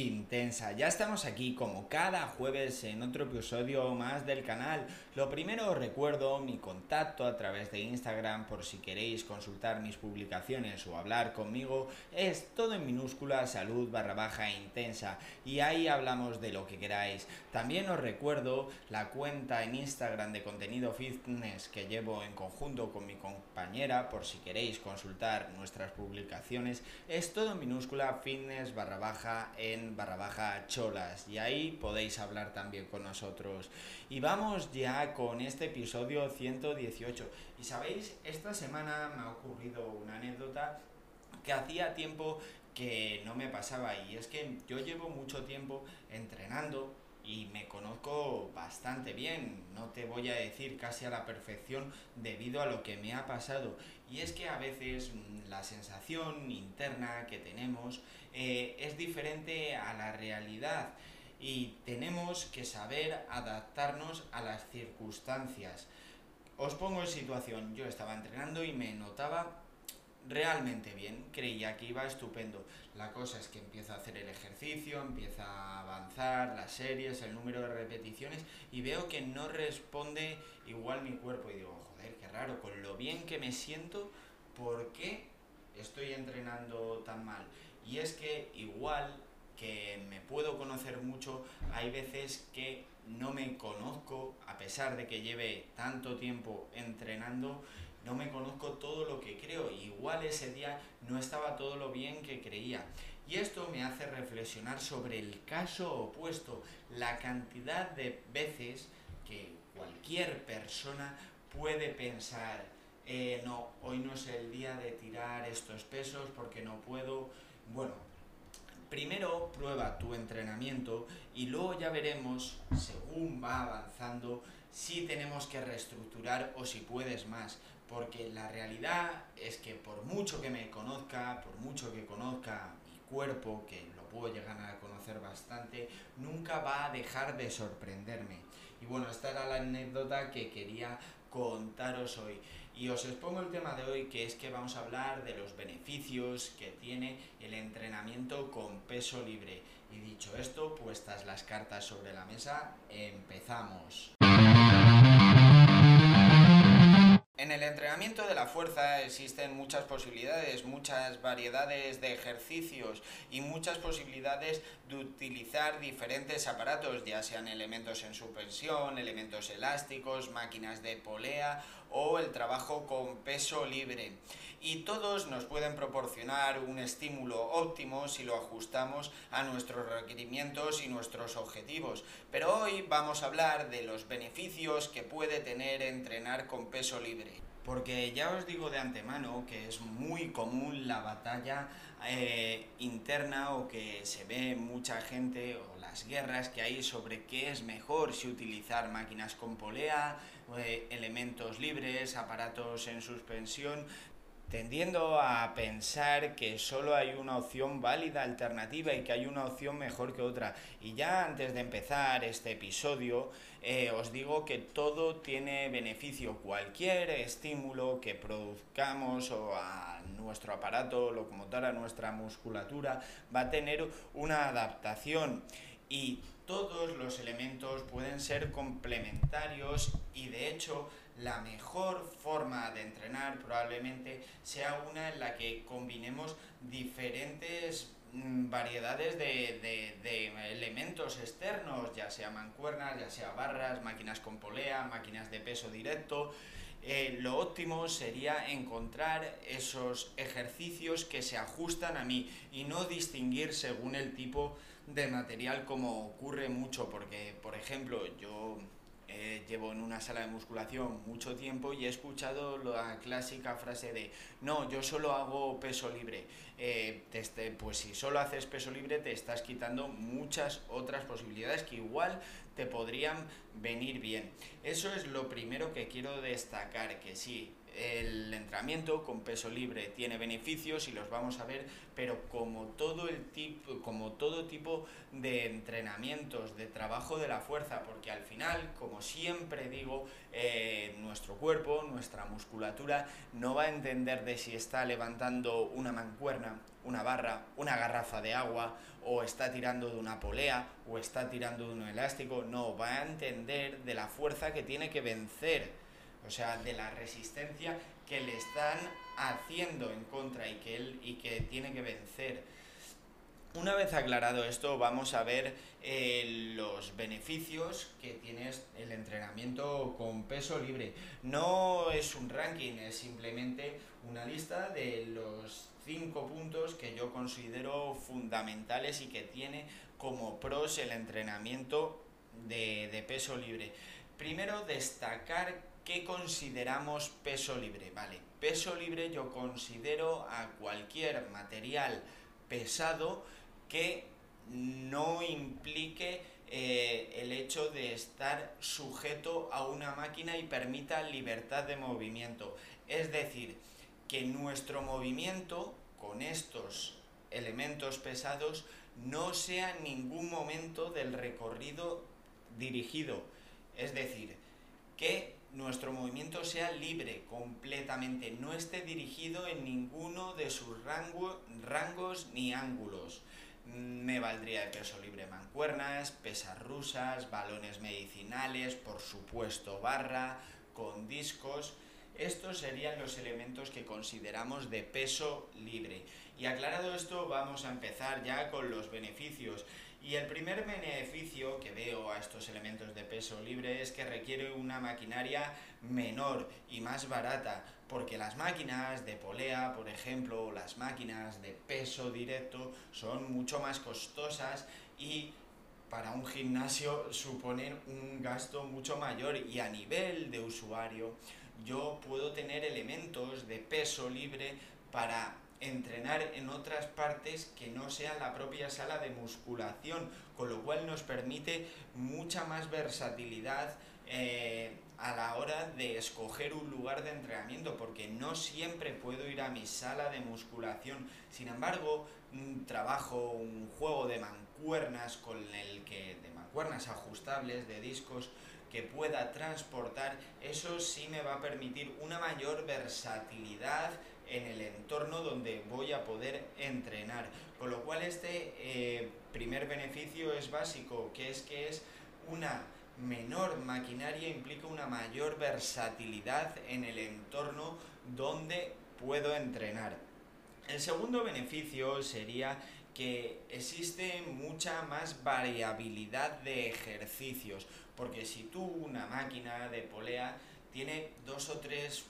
intensa. Ya estamos aquí como cada jueves en otro episodio más del canal. Lo primero os recuerdo mi contacto a través de Instagram por si queréis consultar mis publicaciones o hablar conmigo. Es todo en minúscula salud barra baja intensa y ahí hablamos de lo que queráis. También os recuerdo la cuenta en Instagram de contenido fitness que llevo en conjunto con mi compañera por si queréis consultar nuestras publicaciones. Es todo en minúscula fitness barra baja en barra baja cholas y ahí podéis hablar también con nosotros. Y vamos ya con este episodio 118. Y sabéis, esta semana me ha ocurrido una anécdota que hacía tiempo que no me pasaba y es que yo llevo mucho tiempo entrenando y me conozco bastante bien, no te voy a decir casi a la perfección debido a lo que me ha pasado. Y es que a veces mm, la sensación interna que tenemos eh, es diferente a la realidad y tenemos que saber adaptarnos a las circunstancias. Os pongo en situación, yo estaba entrenando y me notaba realmente bien, creía que iba estupendo. La cosa es que empiezo a hacer el ejercicio, empieza a avanzar las series, el número de repeticiones y veo que no responde igual mi cuerpo y digo, joder, qué raro, con lo bien que me siento, ¿por qué estoy entrenando tan mal? Y es que igual que me puedo conocer mucho, hay veces que no me conozco, a pesar de que lleve tanto tiempo entrenando, no me conozco todo lo que creo. Igual ese día no estaba todo lo bien que creía. Y esto me hace reflexionar sobre el caso opuesto, la cantidad de veces que cualquier persona puede pensar, eh, no, hoy no es el día de tirar estos pesos porque no puedo. Bueno, primero prueba tu entrenamiento y luego ya veremos, según va avanzando, si tenemos que reestructurar o si puedes más. Porque la realidad es que por mucho que me conozca, por mucho que conozca mi cuerpo, que lo puedo llegar a conocer bastante, nunca va a dejar de sorprenderme. Y bueno, esta era la anécdota que quería contaros hoy. Y os expongo el tema de hoy que es que vamos a hablar de los beneficios que tiene el entrenamiento con peso libre. Y dicho esto, puestas las cartas sobre la mesa, empezamos. En el entrenamiento de la fuerza existen muchas posibilidades, muchas variedades de ejercicios y muchas posibilidades de utilizar diferentes aparatos, ya sean elementos en suspensión, elementos elásticos, máquinas de polea o el trabajo con peso libre. Y todos nos pueden proporcionar un estímulo óptimo si lo ajustamos a nuestros requerimientos y nuestros objetivos. Pero hoy vamos a hablar de los beneficios que puede tener entrenar con peso libre. Porque ya os digo de antemano que es muy común la batalla eh, interna o que se ve mucha gente o las guerras que hay sobre qué es mejor si utilizar máquinas con polea, eh, elementos libres, aparatos en suspensión, tendiendo a pensar que solo hay una opción válida alternativa y que hay una opción mejor que otra. Y ya antes de empezar este episodio, eh, os digo que todo tiene beneficio. Cualquier estímulo que produzcamos o a nuestro aparato locomotor, a nuestra musculatura, va a tener una adaptación y todos los elementos pueden ser complementarios y de hecho la mejor forma de entrenar probablemente sea una en la que combinemos diferentes mm, variedades de, elementos externos, ya sea mancuernas, ya sea barras, máquinas con polea, máquinas de peso directo. Eh, lo óptimo sería encontrar esos ejercicios que se ajustan a mí y no distinguir según el tipo de material como ocurre mucho, porque por ejemplo yo eh, llevo en una sala de musculación mucho tiempo y he escuchado la clásica frase de no, yo solo hago peso libre. Eh, pues si solo haces peso libre te estás quitando muchas otras posibilidades que igual te podrían venir bien. Eso es lo primero que quiero destacar, que sí, el entrenamiento con peso libre tiene beneficios y los vamos a ver, pero como todo el tipo, como todo tipo de entrenamientos, de trabajo de la fuerza, porque al final, como siempre digo, eh, nuestro cuerpo, nuestra musculatura no va a entender de si está levantando una mancuerna, una barra, una garrafa de agua, o está tirando de una polea, o está tirando de un elástico, no, va a entender de la fuerza que tiene que vencer o sea, de la resistencia que le están haciendo en contra y que él y que tiene que vencer. Una vez aclarado esto, vamos a ver eh, los beneficios que tiene el entrenamiento con peso libre. No es un ranking, es simplemente una lista de los cinco puntos que yo considero fundamentales y que tiene como pros el entrenamiento de, de peso libre. Primero, destacar ¿Qué consideramos peso libre? Vale, peso libre yo considero a cualquier material pesado que no implique eh, el hecho de estar sujeto a una máquina y permita libertad de movimiento. Es decir, que nuestro movimiento con estos elementos pesados no sea en ningún momento del recorrido dirigido. Es decir, que nuestro movimiento sea libre completamente, no esté dirigido en ninguno de sus rangos ni ángulos. Me valdría de peso libre mancuernas, pesas rusas, balones medicinales, por supuesto barra, con discos. Estos serían los elementos que consideramos de peso libre. Y aclarado esto, vamos a empezar ya con los beneficios. Y el primer beneficio que veo a estos elementos de peso libre es que requiere una maquinaria menor y más barata, porque las máquinas de polea, por ejemplo, o las máquinas de peso directo son mucho más costosas y para un gimnasio suponen un gasto mucho mayor. Y a nivel de usuario yo puedo tener elementos de peso libre para entrenar en otras partes que no sean la propia sala de musculación, con lo cual nos permite mucha más versatilidad eh, a la hora de escoger un lugar de entrenamiento, porque no siempre puedo ir a mi sala de musculación. Sin embargo, un trabajo, un juego de mancuernas con el que de mancuernas ajustables, de discos que pueda transportar, eso sí me va a permitir una mayor versatilidad en el entorno donde voy a poder entrenar. Con lo cual este eh, primer beneficio es básico, que es que es una menor maquinaria implica una mayor versatilidad en el entorno donde puedo entrenar. El segundo beneficio sería que existe mucha más variabilidad de ejercicios, porque si tú una máquina de polea tiene dos o tres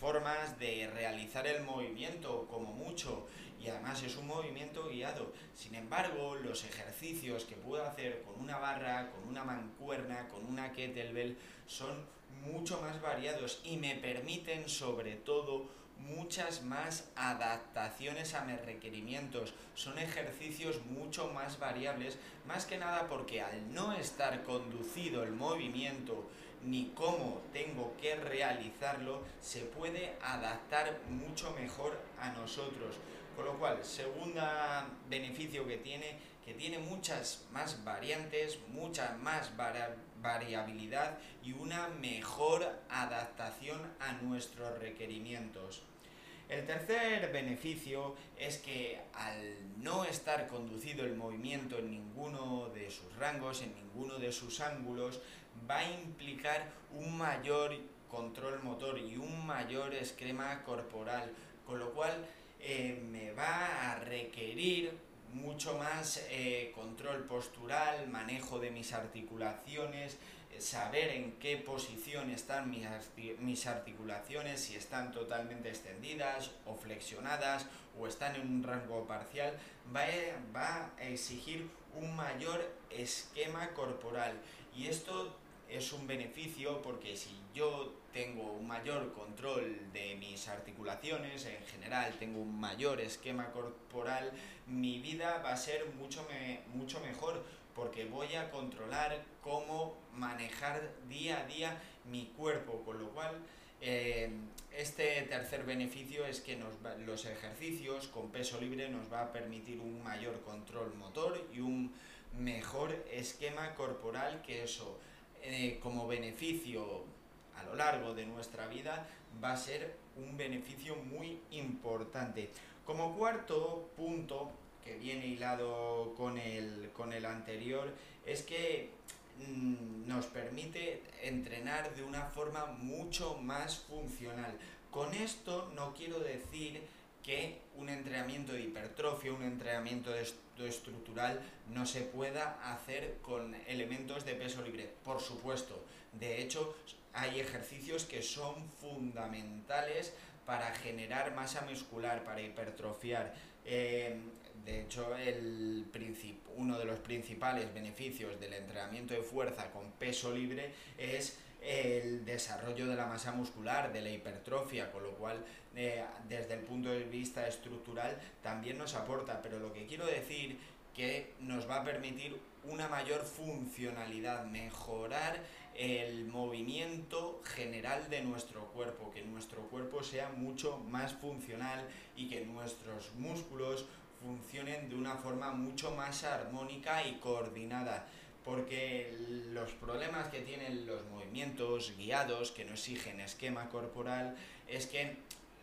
formas de realizar el movimiento como mucho y además es un movimiento guiado. Sin embargo, los ejercicios que puedo hacer con una barra, con una mancuerna, con una kettlebell son mucho más variados y me permiten sobre todo muchas más adaptaciones a mis requerimientos. Son ejercicios mucho más variables, más que nada porque al no estar conducido el movimiento ni cómo tengo que realizarlo, se puede adaptar mucho mejor a nosotros. Con lo cual, segundo beneficio que tiene, que tiene muchas más variantes, mucha más variabilidad y una mejor adaptación a nuestros requerimientos. El tercer beneficio es que al no estar conducido el movimiento en ninguno de sus rangos, en ninguno de sus ángulos, va a implicar un mayor control motor y un mayor esquema corporal, con lo cual eh, me va a requerir mucho más eh, control postural, manejo de mis articulaciones, saber en qué posición están mis, articulaciones, si están totalmente extendidas o flexionadas o están en un rango parcial, va va a exigir un mayor esquema corporal. Y esto es un beneficio porque si yo tengo un mayor control de mis articulaciones, en general tengo un mayor esquema corporal, mi vida va a ser mucho, mucho mejor porque voy a controlar cómo manejar día a día mi cuerpo, con lo cual Eh, este tercer beneficio es que nos los ejercicios con peso libre nos va a permitir un mayor control motor y un mejor esquema corporal que eso eh, como beneficio a lo largo de nuestra vida va a ser un beneficio muy importante. Como cuarto punto, que viene hilado con el, con el anterior, es que mm, nos permite entrenar de una forma mucho más funcional. Con esto no quiero decir que un entrenamiento de hipertrofia, un entrenamiento estructural no se pueda hacer con elementos de peso libre. Por supuesto, de hecho hay ejercicios que son fundamentales para generar masa muscular, para hipertrofiar. Eh, de hecho, el uno de los principales beneficios del entrenamiento de fuerza con peso libre es el desarrollo de la masa muscular, de la hipertrofia, con lo cual eh, desde el punto de vista estructural también nos aporta, pero lo que quiero decir que nos va a permitir una mayor funcionalidad, mejorar el movimiento general de nuestro cuerpo, que nuestro cuerpo sea mucho más funcional y que nuestros músculos funcionen de una forma mucho más armónica y coordinada porque los problemas que tienen los movimientos guiados que no exigen esquema corporal es que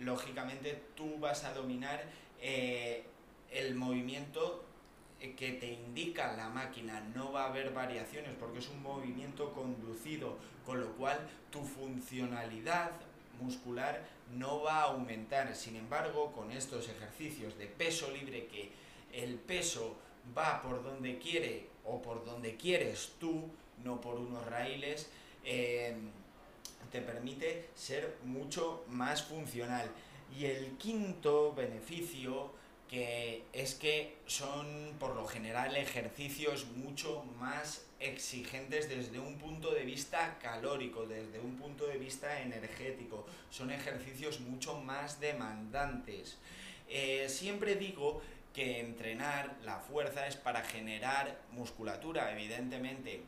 lógicamente tú vas a dominar eh, el movimiento que te indica la máquina, no va a haber variaciones porque es un movimiento conducido, con lo cual tu funcionalidad muscular no va a aumentar. Sin embargo, con estos ejercicios de peso libre que el peso va por donde quiere o por donde quieres tú, no por unos raíles, eh, te permite ser mucho más funcional. Y el quinto beneficio que es que son por lo general ejercicios mucho más exigentes desde un punto de vista calórico, desde un punto de vista energético. Son ejercicios mucho más demandantes. Eh, siempre digo que entrenar la fuerza es para generar musculatura, evidentemente,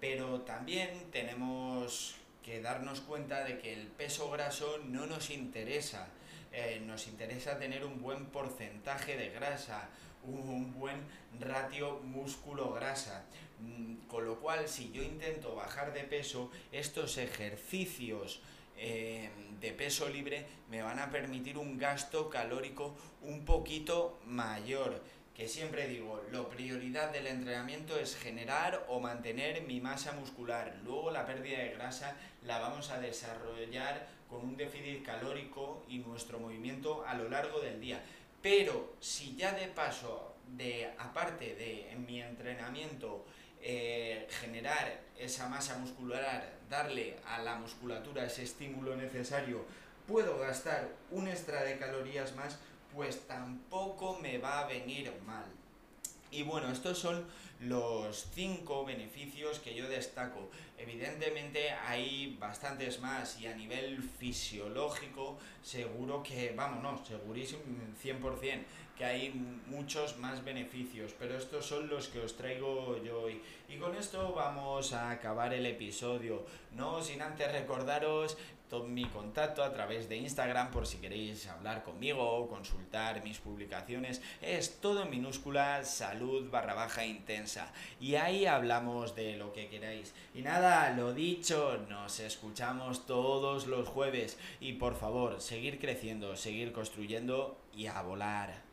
pero también tenemos que darnos cuenta de que el peso graso no nos interesa. Eh, nos interesa tener un buen porcentaje de grasa, un, buen ratio músculo-grasa. Mm, con lo cual, si yo intento bajar de peso, estos ejercicios eh, de peso libre me van a permitir un gasto calórico un poquito mayor. Que siempre digo, la prioridad del entrenamiento es generar o mantener mi masa muscular. Luego la pérdida de grasa la vamos a desarrollar con un déficit calórico y nuestro movimiento a lo largo del día. Pero si ya de paso, de aparte de mi entrenamiento, eh, generar esa masa muscular, darle a la musculatura ese estímulo necesario, puedo gastar un extra de calorías más, pues tampoco me va a venir mal. Y bueno, estos son los cinco beneficios que yo destaco. Evidentemente hay bastantes más y a nivel fisiológico seguro que, vamos, no, segurísimo 100% que hay muchos más beneficios, pero estos son los que os traigo yo hoy. Y con esto vamos a acabar el episodio, no sin antes recordaros mi contacto a través de Instagram por si queréis hablar conmigo o consultar mis publicaciones. Es todo en minúscula salud barra baja intensa. Y ahí hablamos de lo que queráis. Y nada, lo dicho, nos escuchamos todos los jueves. Y por favor, seguir creciendo, seguir construyendo y a volar.